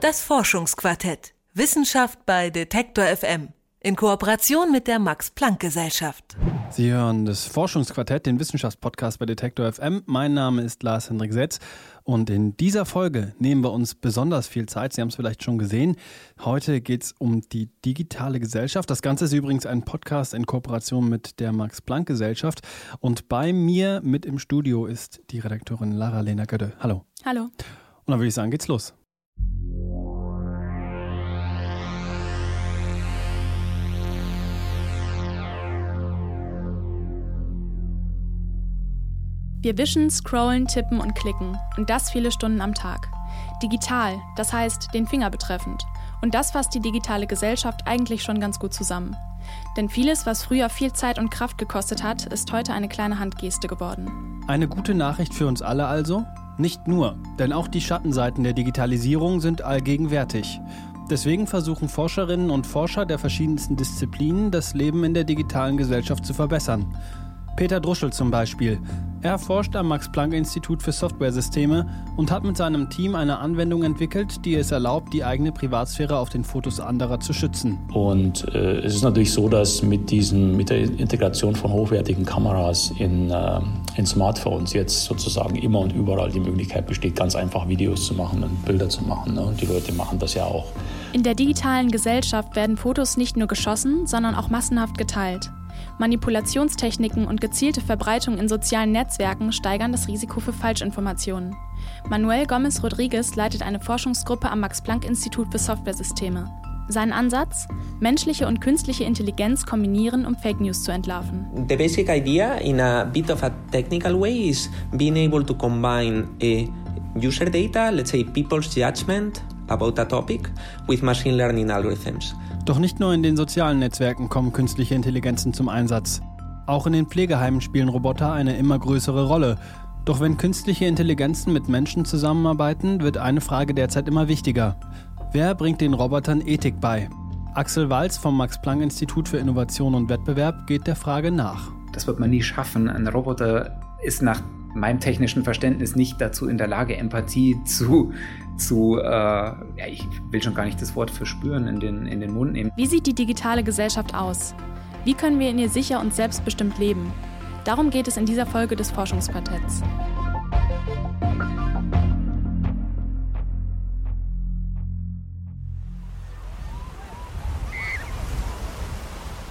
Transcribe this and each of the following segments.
Das Forschungsquartett. Wissenschaft bei Detektor FM. In Kooperation mit der Max-Planck-Gesellschaft. Sie hören das Forschungsquartett, den Wissenschaftspodcast bei Detektor FM. Mein Name ist Lars Hendrik Setz und in dieser Folge nehmen wir uns besonders viel Zeit. Sie haben es vielleicht schon gesehen. Heute geht es um die digitale Gesellschaft. Das Ganze ist übrigens ein Podcast in Kooperation mit der Max-Planck-Gesellschaft. Und bei mir mit im Studio ist die Redakteurin Lara-Lena Götte. Hallo. Hallo. Und dann würde ich sagen, geht's los. Wir wischen, scrollen, tippen und klicken. Und das viele Stunden am Tag. Digital, das heißt den Finger betreffend. Und das fasst die digitale Gesellschaft eigentlich schon ganz gut zusammen. Denn vieles, was früher viel Zeit und Kraft gekostet hat, ist heute eine kleine Handgeste geworden. Eine gute Nachricht für uns alle also? Nicht nur, denn auch die Schattenseiten der Digitalisierung sind allgegenwärtig. Deswegen versuchen Forscherinnen und Forscher der verschiedensten Disziplinen, das Leben in der digitalen Gesellschaft zu verbessern. Peter Druschel zum Beispiel. Er forscht am Max-Planck-Institut für Softwaresysteme und hat mit seinem Team eine Anwendung entwickelt, die es erlaubt, die eigene Privatsphäre auf den Fotos anderer zu schützen. Und äh, es ist natürlich so, dass mit, diesen, mit der Integration von hochwertigen Kameras in, äh, in Smartphones jetzt sozusagen immer und überall die Möglichkeit besteht, ganz einfach Videos zu machen und Bilder zu machen. Ne? Und die Leute machen das ja auch. In der digitalen Gesellschaft werden Fotos nicht nur geschossen, sondern auch massenhaft geteilt. Manipulationstechniken und gezielte Verbreitung in sozialen Netzwerken steigern das Risiko für Falschinformationen. Manuel Gomez Rodriguez leitet eine Forschungsgruppe am Max-Planck-Institut für Softwaresysteme. Sein Ansatz? Menschliche und künstliche Intelligenz kombinieren, um Fake News zu entlarven. The basic idea, in a bit of a technical way, is being able to combine a user data, let's say people's judgment about a topic, with machine learning algorithms. Doch nicht nur in den sozialen Netzwerken kommen künstliche Intelligenzen zum Einsatz. Auch in den Pflegeheimen spielen Roboter eine immer größere Rolle. Doch wenn künstliche Intelligenzen mit Menschen zusammenarbeiten, wird eine Frage derzeit immer wichtiger. Wer bringt den Robotern Ethik bei? Axel Walz vom Max-Planck-Institut für Innovation und Wettbewerb geht der Frage nach. Das wird man nie schaffen. Ein Roboter ist nach meinem technischen Verständnis nicht dazu in der Lage, Empathie zu zu, äh, ja, ich will schon gar nicht das Wort verspüren, in den, in den Mund nehmen. Wie sieht die digitale Gesellschaft aus? Wie können wir in ihr sicher und selbstbestimmt leben? Darum geht es in dieser Folge des Forschungsquartetts.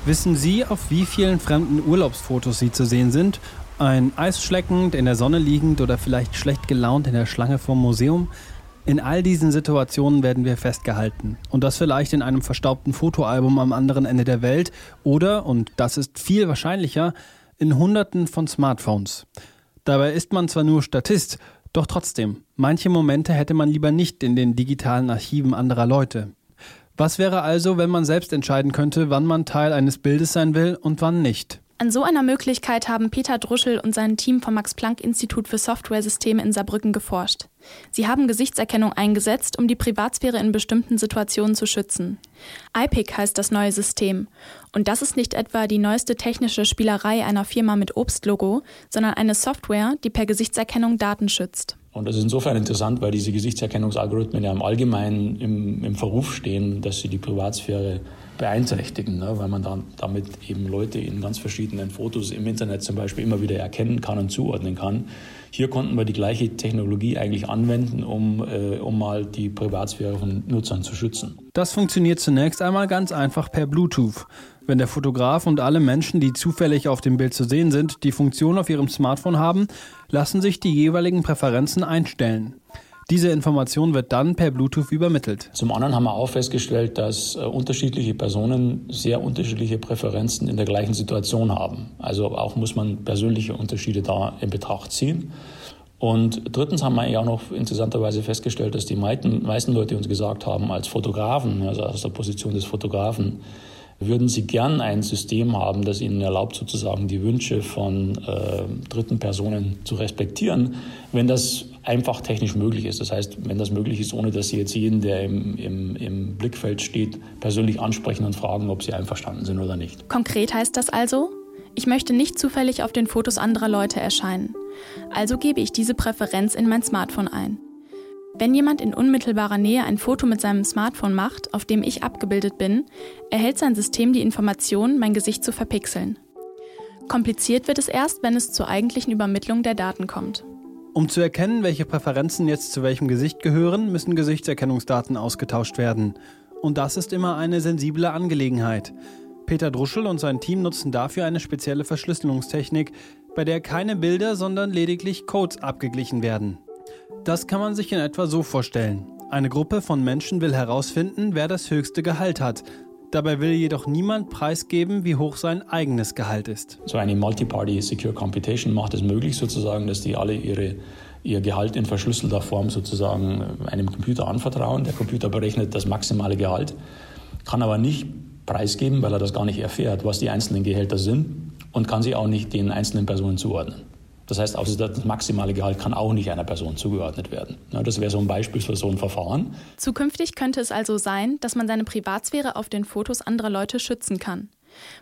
Wissen Sie, auf wie vielen fremden Urlaubsfotos Sie zu sehen sind? Ein Eis schleckend, in der Sonne liegend oder vielleicht schlecht gelaunt in der Schlange vorm Museum? In all diesen Situationen werden wir festgehalten. Und das vielleicht in einem verstaubten Fotoalbum am anderen Ende der Welt oder, und das ist viel wahrscheinlicher, in Hunderten von Smartphones. Dabei ist man zwar nur Statist, doch trotzdem, manche Momente hätte man lieber nicht in den digitalen Archiven anderer Leute. Was wäre also, wenn man selbst entscheiden könnte, wann man Teil eines Bildes sein will und wann nicht? An so einer Möglichkeit haben Peter Druschel und sein Team vom Max-Planck-Institut für Softwaresysteme in Saarbrücken geforscht. Sie haben Gesichtserkennung eingesetzt, um die Privatsphäre in bestimmten Situationen zu schützen. IPIC heißt das neue System. Und das ist nicht etwa die neueste technische Spielerei einer Firma mit Obstlogo, sondern eine Software, die per Gesichtserkennung Daten schützt. Und das ist insofern interessant, weil diese Gesichtserkennungsalgorithmen ja im Allgemeinen im, im Verruf stehen, dass sie die Privatsphäre beeinträchtigen, ne? weil man dann damit eben Leute in ganz verschiedenen Fotos im Internet zum Beispiel immer wieder erkennen kann und zuordnen kann. Hier konnten wir die gleiche Technologie eigentlich anwenden, um, äh, um mal die Privatsphäre von Nutzern zu schützen. Das funktioniert zunächst einmal ganz einfach per Bluetooth. Wenn der Fotograf und alle Menschen, die zufällig auf dem Bild zu sehen sind, die Funktion auf ihrem Smartphone haben, lassen sich die jeweiligen Präferenzen einstellen. Diese Information wird dann per Bluetooth übermittelt. Zum anderen haben wir auch festgestellt, dass äh, unterschiedliche Personen sehr unterschiedliche Präferenzen in der gleichen Situation haben. Also auch muss man persönliche Unterschiede da in Betracht ziehen. Und drittens haben wir eigentlich auch noch interessanterweise festgestellt, dass die meisten, meisten Leute uns gesagt haben, als Fotografen, also aus der Position des Fotografen, würden Sie gern ein System haben, das Ihnen erlaubt, sozusagen die Wünsche von äh, dritten Personen zu respektieren, wenn das einfach technisch möglich ist. Das heißt, wenn das möglich ist, ohne dass Sie jetzt jeden, der im, im, im Blickfeld steht, persönlich ansprechen und fragen, ob Sie einverstanden sind oder nicht. Konkret heißt das also, ich möchte nicht zufällig auf den Fotos anderer Leute erscheinen. Also gebe ich diese Präferenz in mein Smartphone ein. Wenn jemand in unmittelbarer Nähe ein Foto mit seinem Smartphone macht, auf dem ich abgebildet bin, erhält sein System die Information, mein Gesicht zu verpixeln. Kompliziert wird es erst, wenn es zur eigentlichen Übermittlung der Daten kommt. Um zu erkennen, welche Präferenzen jetzt zu welchem Gesicht gehören, müssen Gesichtserkennungsdaten ausgetauscht werden. Und das ist immer eine sensible Angelegenheit. Peter Druschel und sein Team nutzen dafür eine spezielle Verschlüsselungstechnik, bei der keine Bilder, sondern lediglich Codes abgeglichen werden. Das kann man sich in etwa so vorstellen. Eine Gruppe von Menschen will herausfinden, wer das höchste Gehalt hat. Dabei will jedoch niemand preisgeben, wie hoch sein eigenes Gehalt ist. So eine Multi-Party Secure Computation macht es möglich, sozusagen, dass die alle ihre, ihr Gehalt in verschlüsselter Form sozusagen einem Computer anvertrauen. Der Computer berechnet das maximale Gehalt, kann aber nicht preisgeben, weil er das gar nicht erfährt, was die einzelnen Gehälter sind und kann sie auch nicht den einzelnen Personen zuordnen. Das heißt, also das maximale Gehalt kann auch nicht einer Person zugeordnet werden. Das wäre so ein Beispiel für so ein Verfahren. Zukünftig könnte es also sein, dass man seine Privatsphäre auf den Fotos anderer Leute schützen kann.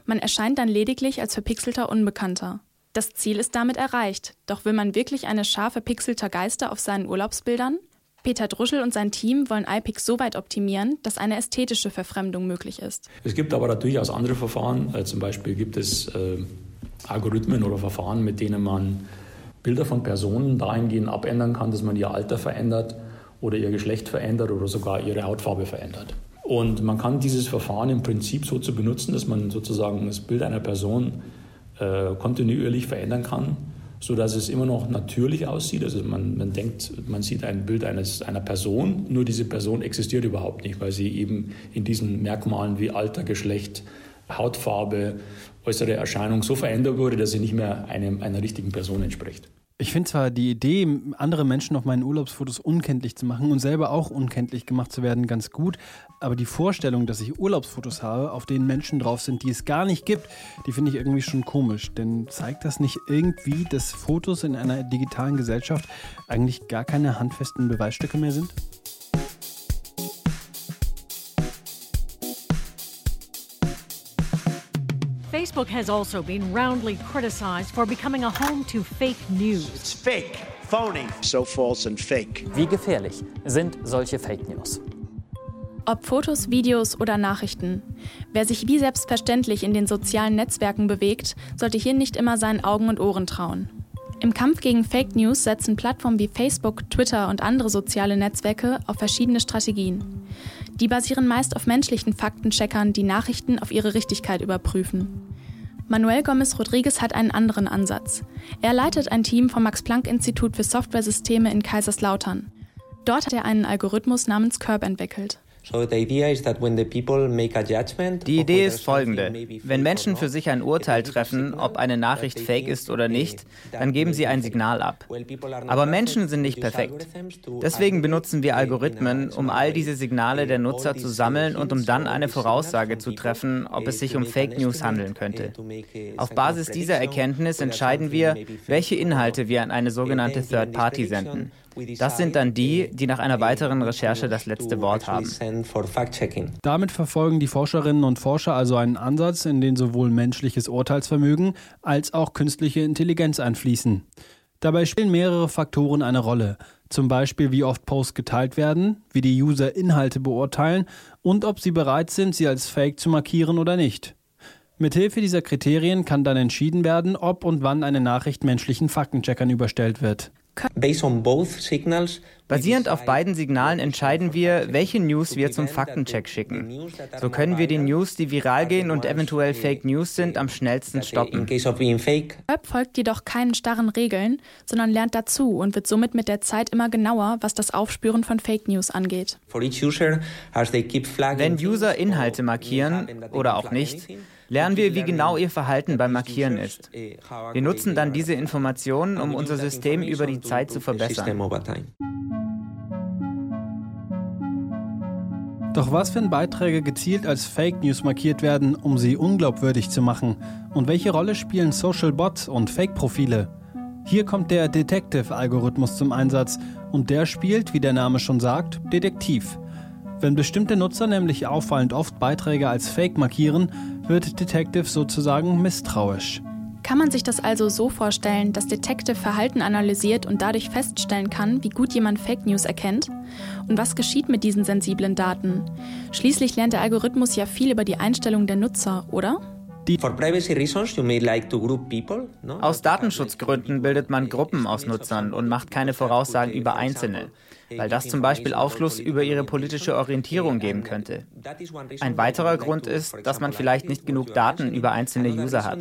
Man erscheint dann lediglich als verpixelter Unbekannter. Das Ziel ist damit erreicht. Doch will man wirklich eine Schar verpixelter Geister auf seinen Urlaubsbildern? Peter Druschel und sein Team wollen iPix so weit optimieren, dass eine ästhetische Verfremdung möglich ist. Es gibt aber durchaus andere Verfahren. Äh, zum Beispiel gibt es äh, Algorithmen oder Verfahren, mit denen man Bilder von Personen dahingehend abändern kann, dass man ihr Alter verändert oder ihr Geschlecht verändert oder sogar ihre Hautfarbe verändert. Und man kann dieses Verfahren im Prinzip so zu benutzen, dass man sozusagen das Bild einer Person äh, kontinuierlich verändern kann so dass es immer noch natürlich aussieht. Also man, man denkt, man sieht ein Bild eines, einer Person, nur diese Person existiert überhaupt nicht, weil sie eben in diesen Merkmalen wie Alter, Geschlecht, Hautfarbe, äußere Erscheinung so verändert wurde, dass sie nicht mehr einem, einer richtigen Person entspricht. Ich finde zwar die Idee, andere Menschen auf meinen Urlaubsfotos unkenntlich zu machen und selber auch unkenntlich gemacht zu werden, ganz gut, aber die Vorstellung, dass ich Urlaubsfotos habe, auf denen Menschen drauf sind, die es gar nicht gibt, die finde ich irgendwie schon komisch. Denn zeigt das nicht irgendwie, dass Fotos in einer digitalen Gesellschaft eigentlich gar keine handfesten Beweisstücke mehr sind? Facebook has also been roundly criticized for becoming a home to fake news. It's fake, phony, so false and fake. Wie gefährlich sind solche Fake News? Ob Fotos, Videos oder Nachrichten. Wer sich wie selbstverständlich in den sozialen Netzwerken bewegt, sollte hier nicht immer seinen Augen und Ohren trauen. Im Kampf gegen Fake News setzen Plattformen wie Facebook, Twitter und andere soziale Netzwerke auf verschiedene Strategien. Die basieren meist auf menschlichen Faktencheckern, die Nachrichten auf ihre Richtigkeit überprüfen. Manuel Gomez Rodriguez hat einen anderen Ansatz. Er leitet ein Team vom Max-Planck-Institut für Softwaresysteme in Kaiserslautern. Dort hat er einen Algorithmus namens Curb entwickelt. Die Idee ist folgende. Wenn Menschen für sich ein Urteil treffen, ob eine Nachricht fake ist oder nicht, dann geben sie ein Signal ab. Aber Menschen sind nicht perfekt. Deswegen benutzen wir Algorithmen, um all diese Signale der Nutzer zu sammeln und um dann eine Voraussage zu treffen, ob es sich um Fake News handeln könnte. Auf Basis dieser Erkenntnis entscheiden wir, welche Inhalte wir an eine sogenannte Third Party senden. Das sind dann die, die nach einer weiteren Recherche das letzte Wort haben. Damit verfolgen die Forscherinnen und Forscher also einen Ansatz, in den sowohl menschliches Urteilsvermögen als auch künstliche Intelligenz einfließen. Dabei spielen mehrere Faktoren eine Rolle, zum Beispiel wie oft Posts geteilt werden, wie die User Inhalte beurteilen und ob sie bereit sind, sie als Fake zu markieren oder nicht. Mithilfe dieser Kriterien kann dann entschieden werden, ob und wann eine Nachricht menschlichen Faktencheckern überstellt wird. Basierend auf beiden Signalen entscheiden wir, welche News wir zum Faktencheck schicken. So können wir die News, die viral gehen und eventuell Fake News sind, am schnellsten stoppen. Web folgt jedoch keinen starren Regeln, sondern lernt dazu und wird somit mit der Zeit immer genauer, was das Aufspüren von Fake News angeht. Wenn User Inhalte markieren oder auch nicht, lernen wir, wie genau ihr Verhalten beim Markieren ist. Wir nutzen dann diese Informationen, um unser System über die Zeit zu verbessern. Doch was, wenn Beiträge gezielt als Fake News markiert werden, um sie unglaubwürdig zu machen? Und welche Rolle spielen Social Bots und Fake-Profile? Hier kommt der Detective-Algorithmus zum Einsatz und der spielt, wie der Name schon sagt, Detektiv. Wenn bestimmte Nutzer nämlich auffallend oft Beiträge als Fake markieren, wird Detective sozusagen misstrauisch. Kann man sich das also so vorstellen, dass Detective Verhalten analysiert und dadurch feststellen kann, wie gut jemand Fake News erkennt? Und was geschieht mit diesen sensiblen Daten? Schließlich lernt der Algorithmus ja viel über die Einstellung der Nutzer, oder? Aus Datenschutzgründen bildet man Gruppen aus Nutzern und macht keine Voraussagen über Einzelne weil das zum Beispiel Aufschluss über ihre politische Orientierung geben könnte. Ein weiterer Grund ist, dass man vielleicht nicht genug Daten über einzelne User hat.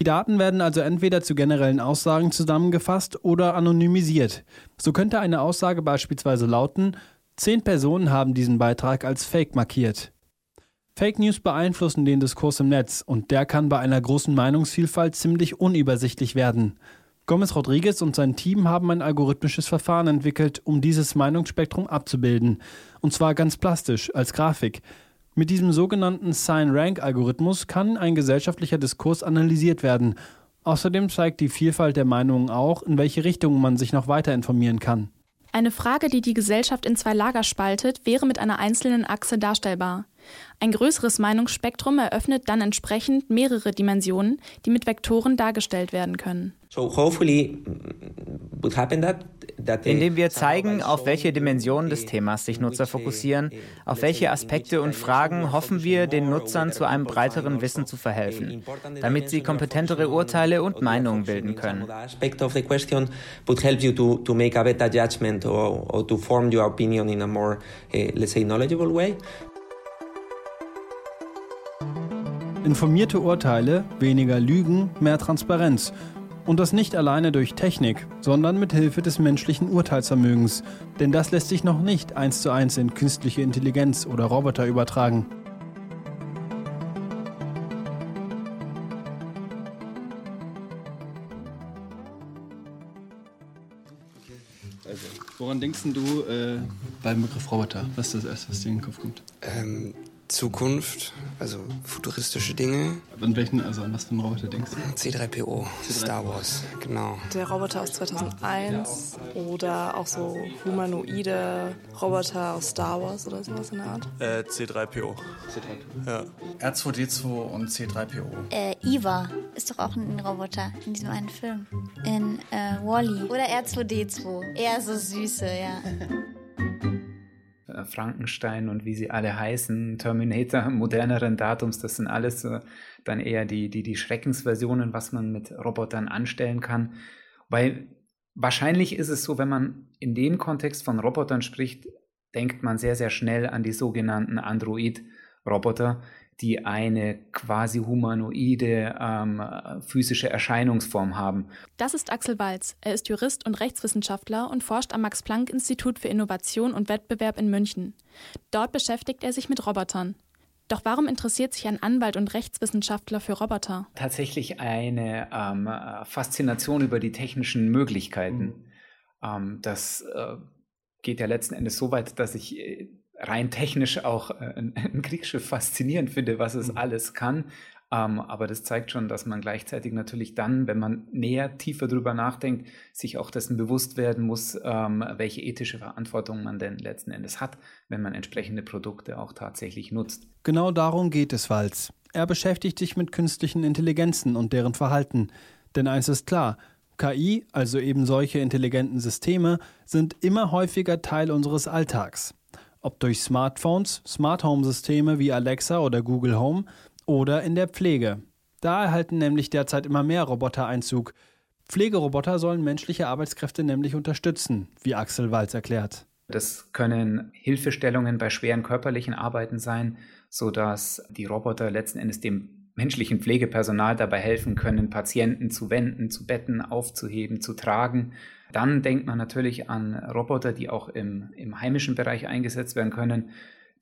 Die Daten werden also entweder zu generellen Aussagen zusammengefasst oder anonymisiert. So könnte eine Aussage beispielsweise lauten, zehn Personen haben diesen Beitrag als Fake markiert. Fake News beeinflussen den Diskurs im Netz und der kann bei einer großen Meinungsvielfalt ziemlich unübersichtlich werden. Gomez Rodriguez und sein Team haben ein algorithmisches Verfahren entwickelt, um dieses Meinungsspektrum abzubilden. Und zwar ganz plastisch, als Grafik. Mit diesem sogenannten Sign-Rank-Algorithmus kann ein gesellschaftlicher Diskurs analysiert werden. Außerdem zeigt die Vielfalt der Meinungen auch, in welche Richtung man sich noch weiter informieren kann. Eine Frage, die die Gesellschaft in zwei Lager spaltet, wäre mit einer einzelnen Achse darstellbar. Ein größeres Meinungsspektrum eröffnet dann entsprechend mehrere Dimensionen, die mit Vektoren dargestellt werden können. Indem wir zeigen, auf welche Dimensionen des Themas sich Nutzer fokussieren, auf welche Aspekte und Fragen hoffen wir, den Nutzern zu einem breiteren Wissen zu verhelfen, damit sie kompetentere Urteile und Meinungen bilden können. Informierte Urteile, weniger Lügen, mehr Transparenz. Und das nicht alleine durch Technik, sondern mit Hilfe des menschlichen Urteilsvermögens. Denn das lässt sich noch nicht eins zu eins in künstliche Intelligenz oder Roboter übertragen. Also, woran denkst du äh, beim Begriff Roboter? Was ist das erste, was dir in den Kopf kommt? Ähm, Zukunft, also futuristische Dinge. An welchen, also an was für einen Roboter denkst du? C3PO, C3PO, Star Wars, genau. Der Roboter aus 2001 oder auch so humanoide Roboter aus Star Wars oder sowas in der Art. Äh, C3PO. C3PO. Ja. R2D2 und C3PO. Äh, Eva ist doch auch ein Roboter in diesem einen Film. In äh, Wally. -E. Oder R2D2. Eher so süße, ja. Frankenstein und wie sie alle heißen, Terminator moderneren Datums, das sind alles äh, dann eher die, die, die Schreckensversionen, was man mit Robotern anstellen kann. Weil wahrscheinlich ist es so, wenn man in dem Kontext von Robotern spricht, denkt man sehr, sehr schnell an die sogenannten Android-Roboter, die eine quasi humanoide ähm, physische Erscheinungsform haben. Das ist Axel Walz. Er ist Jurist und Rechtswissenschaftler und forscht am Max-Planck-Institut für Innovation und Wettbewerb in München. Dort beschäftigt er sich mit Robotern. Doch warum interessiert sich ein Anwalt und Rechtswissenschaftler für Roboter? Tatsächlich eine ähm, Faszination über die technischen Möglichkeiten. Mhm. Ähm, das äh, geht ja letzten Endes so weit, dass ich äh, rein technisch auch äh, ein, ein, Kriegsschiff faszinierend finde, was es mhm. alles kann. Ähm, aber das zeigt schon, dass man gleichzeitig natürlich dann, wenn man näher, tiefer drüber nachdenkt, sich auch dessen bewusst werden muss, ähm, welche ethische Verantwortung man denn letzten Endes hat, wenn man entsprechende Produkte auch tatsächlich nutzt. Genau darum geht es Walz. Er beschäftigt sich mit künstlichen Intelligenzen und deren Verhalten. Denn eins ist klar, KI, also eben solche intelligenten Systeme, sind immer häufiger Teil unseres Alltags ob durch Smartphones, Smart Home Systeme wie Alexa oder Google Home oder in der Pflege. Da erhalten nämlich derzeit immer mehr Roboter Einzug. Pflegeroboter sollen menschliche Arbeitskräfte nämlich unterstützen, wie Axel Walz erklärt. Das können Hilfestellungen bei schweren körperlichen Arbeiten sein, sodass die Roboter letzten Endes dem menschlichen Pflegepersonal dabei helfen können, Patienten zu wenden, zu betten, aufzuheben, zu tragen dann denkt man natürlich an Roboter, die auch im, im heimischen Bereich eingesetzt werden können.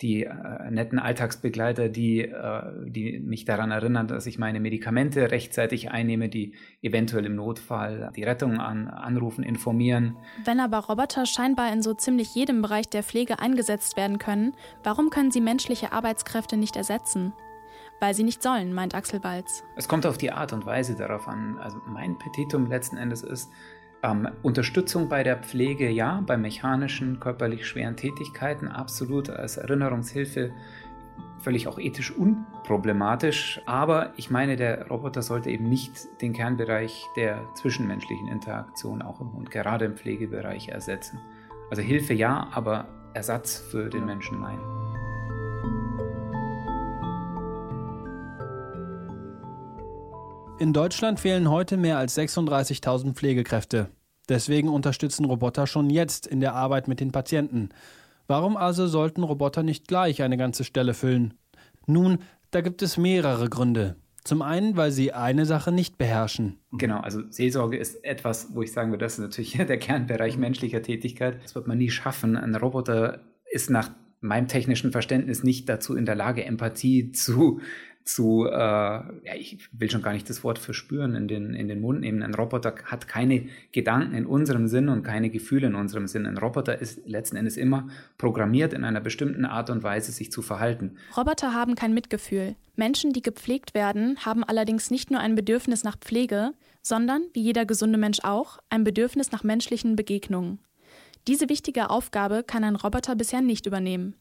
Die äh, netten Alltagsbegleiter, die, äh, die mich daran erinnern, dass ich meine Medikamente rechtzeitig einnehme, die eventuell im Notfall die Rettung an, anrufen, informieren. Wenn aber Roboter scheinbar in so ziemlich jedem Bereich der Pflege eingesetzt werden können, warum können sie menschliche Arbeitskräfte nicht ersetzen? Weil sie nicht sollen, meint Axel Walz. Es kommt auf die Art und Weise darauf an. Also mein Petitum letzten Endes ist, ähm, Unterstützung bei der Pflege, ja, bei mechanischen, körperlich schweren Tätigkeiten absolut als Erinnerungshilfe völlig auch ethisch unproblematisch. Aber ich meine, der Roboter sollte eben nicht den Kernbereich der zwischenmenschlichen Interaktion auch im Hund, gerade im Pflegebereich, ersetzen. Also Hilfe ja, aber Ersatz für den Menschen nein. In Deutschland fehlen heute mehr als 36.000 Pflegekräfte. Deswegen unterstützen Roboter schon jetzt in der Arbeit mit den Patienten. Warum also sollten Roboter nicht gleich eine ganze Stelle füllen? Nun, da gibt es mehrere Gründe. Zum einen, weil sie eine Sache nicht beherrschen. Genau, also Seelsorge ist etwas, wo ich sagen würde, das ist natürlich der Kernbereich menschlicher Tätigkeit. Das wird man nie schaffen. Ein Roboter ist nach meinem technischen Verständnis nicht dazu in der Lage, Empathie zu zu, äh, ja, ich will schon gar nicht das Wort verspüren in den, in den Mund nehmen. Ein Roboter hat keine Gedanken in unserem Sinn und keine Gefühle in unserem Sinn. Ein Roboter ist letzten Endes immer programmiert, in einer bestimmten Art und Weise sich zu verhalten. Roboter haben kein Mitgefühl. Menschen, die gepflegt werden, haben allerdings nicht nur ein Bedürfnis nach Pflege, sondern, wie jeder gesunde Mensch auch, ein Bedürfnis nach menschlichen Begegnungen. Diese wichtige Aufgabe kann ein Roboter bisher nicht übernehmen.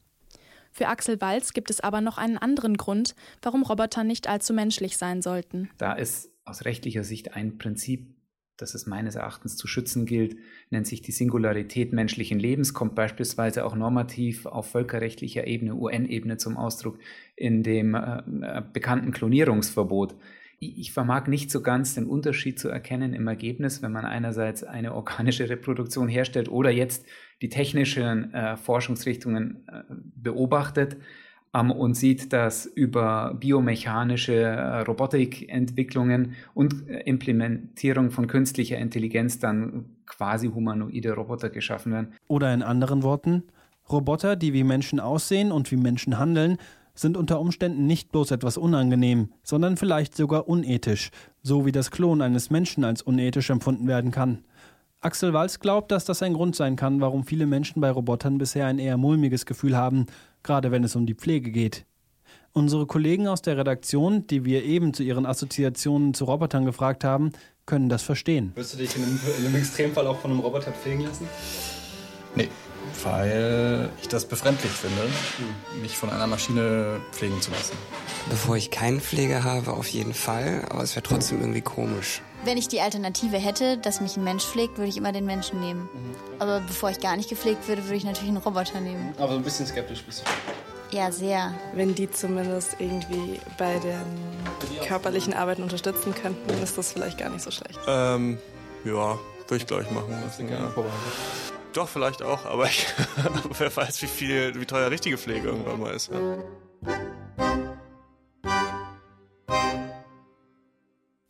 Für Axel Walz gibt es aber noch einen anderen Grund, warum Roboter nicht allzu menschlich sein sollten. Da ist aus rechtlicher Sicht ein Prinzip, das es meines Erachtens zu schützen gilt, nennt sich die Singularität menschlichen Lebens, kommt beispielsweise auch normativ auf völkerrechtlicher Ebene, UN-Ebene zum Ausdruck in dem äh, bekannten Klonierungsverbot ich vermag nicht so ganz den Unterschied zu erkennen im Ergebnis, wenn man einerseits eine organische Reproduktion herstellt oder jetzt die technischen äh, Forschungsrichtungen äh, beobachtet ähm, und sieht, dass über biomechanische äh, Robotikentwicklungen und äh, Implementierung von künstlicher Intelligenz dann quasi humanoide Roboter geschaffen werden. Oder in anderen Worten, Roboter, die wie Menschen aussehen und wie Menschen handeln, sind unter Umständen nicht bloß etwas unangenehm, sondern vielleicht sogar unethisch, so wie das Klon eines Menschen als unethisch empfunden werden kann. Axel Walz glaubt, dass das ein Grund sein kann, warum viele Menschen bei Robotern bisher ein eher mulmiges Gefühl haben, gerade wenn es um die Pflege geht. Unsere Kollegen aus der Redaktion, die wir eben zu ihren Assoziationen zu Robotern gefragt haben, können das verstehen. Wirst du dich in einem, in einem Extremfall auch von einem Roboter pflegen lassen? Nee weil ich das befremdlich finde, mich von einer Maschine pflegen zu lassen. Bevor ich keinen Pfleger habe, auf jeden Fall, aber es wäre trotzdem irgendwie komisch. Wenn ich die Alternative hätte, dass mich ein Mensch pflegt, würde ich immer den Menschen nehmen. Mhm. Aber bevor ich gar nicht gepflegt würde, würde ich natürlich einen Roboter nehmen. Aber so ein bisschen skeptisch bist du. Ja, sehr. Wenn die zumindest irgendwie bei den körperlichen Arbeiten unterstützen könnten, ist das vielleicht gar nicht so schlecht. Ähm, ja, würde ich gleich machen. Das ja. Doch, vielleicht auch, aber ich, wer weiß, wie viel, wie teuer richtige Pflege irgendwann mal ist. Ja.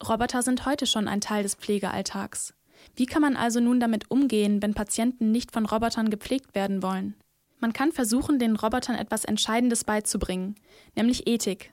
Roboter sind heute schon ein Teil des Pflegealltags. Wie kann man also nun damit umgehen, wenn Patienten nicht von Robotern gepflegt werden wollen? Man kann versuchen, den Robotern etwas Entscheidendes beizubringen, nämlich Ethik.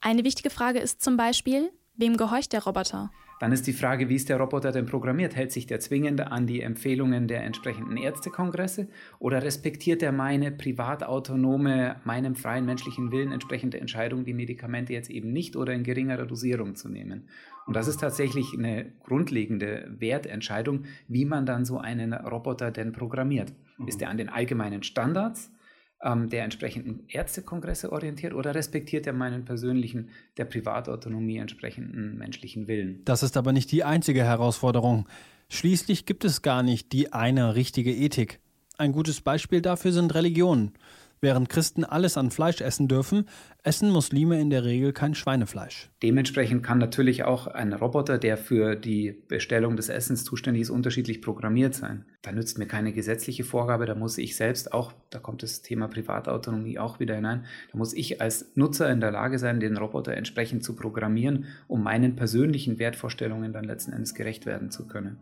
Eine wichtige Frage ist zum Beispiel, wem gehorcht der Roboter? Dann ist die Frage, wie ist der Roboter denn programmiert? Hält sich der zwingend an die Empfehlungen der entsprechenden Ärztekongresse oder respektiert er meine privatautonome, meinem freien menschlichen Willen entsprechende Entscheidung, die Medikamente jetzt eben nicht oder in geringerer Dosierung zu nehmen? Und das ist tatsächlich eine grundlegende Wertentscheidung, wie man dann so einen Roboter denn programmiert. Mhm. Ist er an den allgemeinen Standards? Ähm, der entsprechenden Ärztekongresse orientiert oder respektiert er meinen persönlichen, der Privatautonomie entsprechenden menschlichen Willen? Das ist aber nicht die einzige Herausforderung. Schließlich gibt es gar nicht die eine richtige Ethik. Ein gutes Beispiel dafür sind Religionen. Während Christen alles an Fleisch essen dürfen, essen Muslime in der Regel kein Schweinefleisch. Dementsprechend kann natürlich auch ein Roboter, der für die Bestellung des Essens zuständig ist, unterschiedlich programmiert sein. Da nützt mir keine gesetzliche Vorgabe, da muss ich selbst auch, da kommt das Thema Privatautonomie auch wieder hinein, da muss ich als Nutzer in der Lage sein, den Roboter entsprechend zu programmieren, um meinen persönlichen Wertvorstellungen dann letzten Endes gerecht werden zu können.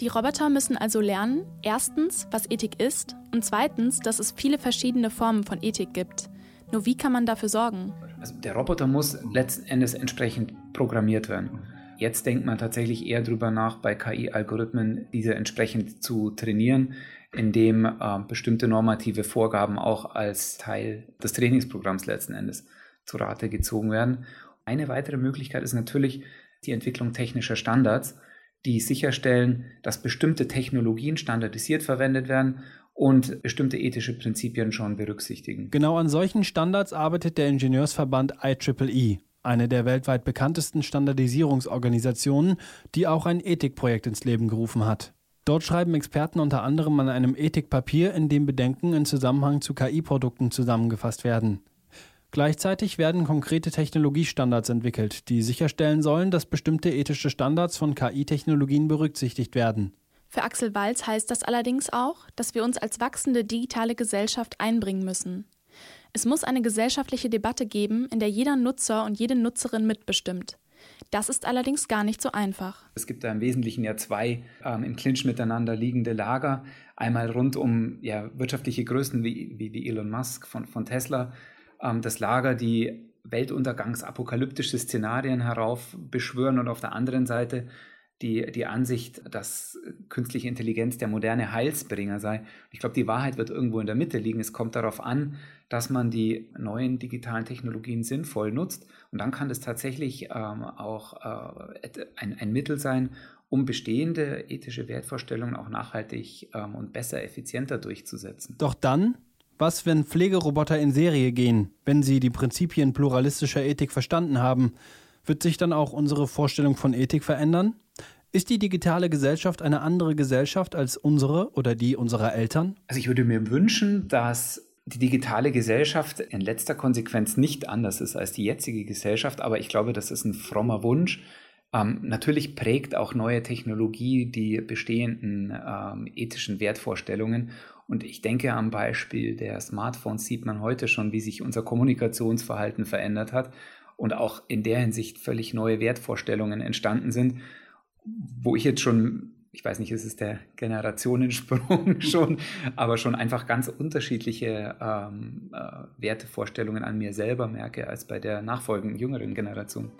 Die Roboter müssen also lernen, erstens, was Ethik ist und zweitens, dass es viele verschiedene Formen von Ethik gibt. Nur wie kann man dafür sorgen? Also der Roboter muss letzten Endes entsprechend programmiert werden. Jetzt denkt man tatsächlich eher darüber nach, bei KI-Algorithmen diese entsprechend zu trainieren, indem äh, bestimmte normative Vorgaben auch als Teil des Trainingsprogramms letzten Endes zu Rate gezogen werden. Eine weitere Möglichkeit ist natürlich die Entwicklung technischer Standards die sicherstellen, dass bestimmte Technologien standardisiert verwendet werden und bestimmte ethische Prinzipien schon berücksichtigen. Genau an solchen Standards arbeitet der Ingenieursverband IEEE, eine der weltweit bekanntesten Standardisierungsorganisationen, die auch ein Ethikprojekt ins Leben gerufen hat. Dort schreiben Experten unter anderem an einem Ethikpapier, in dem Bedenken in Zusammenhang zu KI-Produkten zusammengefasst werden. Gleichzeitig werden konkrete Technologiestandards entwickelt, die sicherstellen sollen, dass bestimmte ethische Standards von KI-Technologien berücksichtigt werden. Für Axel Walz heißt das allerdings auch, dass wir uns als wachsende digitale Gesellschaft einbringen müssen. Es muss eine gesellschaftliche Debatte geben, in der jeder Nutzer und jede Nutzerin mitbestimmt. Das ist allerdings gar nicht so einfach. Es gibt da im Wesentlichen ja zwei ähm, im Clinch miteinander liegende Lager. Einmal rund um ja, wirtschaftliche Größen wie, wie, wie Elon Musk von, von Tesla. Ähm, das Lager, die weltuntergangsapokalyptische Szenarien heraufbeschwören und auf der anderen Seite die, die Ansicht, dass künstliche Intelligenz der moderne Heilsbringer sei. Ich glaube, die Wahrheit wird irgendwo in der Mitte liegen. Es kommt darauf an, dass man die neuen digitalen Technologien sinnvoll nutzt. Und dann kann das tatsächlich ähm, auch äh, ein, ein Mittel sein, um bestehende ethische Wertvorstellungen auch nachhaltig ähm, und besser, effizienter durchzusetzen. Doch dann, was, wenn Pflegeroboter in Serie gehen, wenn sie die Prinzipien pluralistischer Ethik verstanden haben? Wird sich dann auch unsere Vorstellung von Ethik verändern? Ist die digitale Gesellschaft eine andere Gesellschaft als unsere oder die unserer Eltern? Also ich würde mir wünschen, dass die digitale Gesellschaft in letzter Konsequenz nicht anders ist als die jetzige Gesellschaft, aber ich glaube, das ist ein frommer Wunsch. Ähm, natürlich prägt auch neue Technologie die bestehenden ähm, ethischen Wertvorstellungen. Und ich denke, am Beispiel der Smartphones sieht man heute schon, wie sich unser Kommunikationsverhalten verändert hat und auch in der Hinsicht völlig neue Wertvorstellungen entstanden sind wo ich jetzt schon, ich weiß nicht, ist es der Generationensprung schon, aber schon einfach ganz unterschiedliche ähm, äh, Wertevorstellungen an mir selber merke als bei der nachfolgenden jüngeren Generation.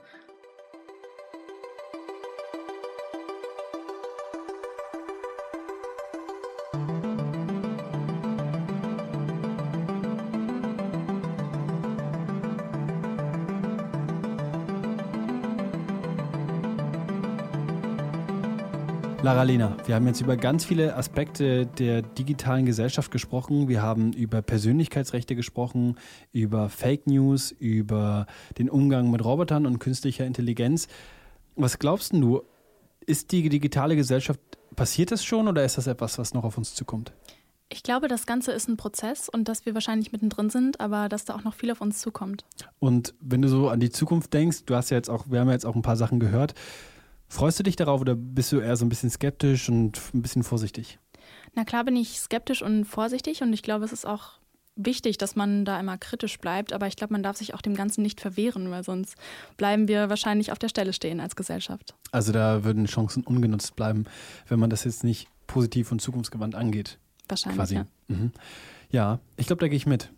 Lara Lena, wir haben jetzt über ganz viele Aspekte der digitalen Gesellschaft gesprochen. Wir haben über Persönlichkeitsrechte gesprochen, über Fake News, über den Umgang mit Robotern und künstlicher Intelligenz. Was glaubst du, ist die digitale Gesellschaft, passiert das schon oder ist das etwas, was noch auf uns zukommt? Ich glaube, das Ganze ist ein Prozess und dass wir wahrscheinlich mittendrin sind, aber dass da auch noch viel auf uns zukommt. Und wenn du so an die Zukunft denkst, du hast ja jetzt auch, wir haben ja jetzt auch ein paar Sachen gehört, Freust du dich darauf oder bist du eher so ein bisschen skeptisch und ein bisschen vorsichtig? Na klar bin ich skeptisch und vorsichtig und ich glaube, es ist auch wichtig, dass man da immer kritisch bleibt, aber ich glaube, man darf sich auch dem Ganzen nicht verwehren, weil sonst bleiben wir wahrscheinlich auf der Stelle stehen als Gesellschaft. Also da würden Chancen ungenutzt bleiben, wenn man das jetzt nicht positiv und zukunftsgewandt angeht. Wahrscheinlich. Quasi. Ja, mhm. ja ich glaube, da gehe ich mit.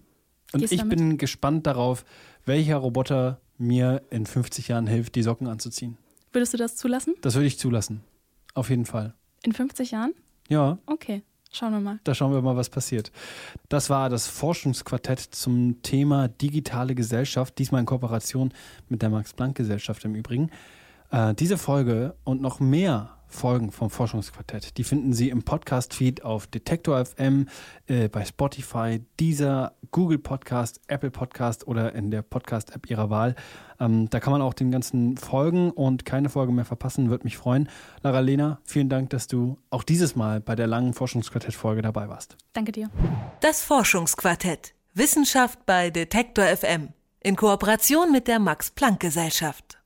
Und Gehst ich bin gespannt darauf, welcher Roboter mir in 50 Jahren hilft, die Socken anzuziehen. Würdest du das zulassen? Das würde ich zulassen. Auf jeden Fall. In 50 Jahren? Ja. Okay. Schauen wir mal. Da schauen wir mal, was passiert. Das war das Forschungsquartett zum Thema digitale Gesellschaft, diesmal in Kooperation mit der Max-Planck-Gesellschaft im Übrigen. Äh, diese Folge und noch mehr Folgen vom Forschungsquartett. Die finden Sie im Podcast-Feed auf Detektor FM, äh, bei Spotify, dieser Google Podcast, Apple Podcast oder in der Podcast-App Ihrer Wahl. Ähm, da kann man auch den ganzen folgen und keine Folge mehr verpassen, würde mich freuen. Lara Lena, vielen Dank, dass du auch dieses Mal bei der langen Forschungsquartett-Folge dabei warst. Danke dir. Das Forschungsquartett. Wissenschaft bei Detektor FM. In Kooperation mit der Max-Planck-Gesellschaft.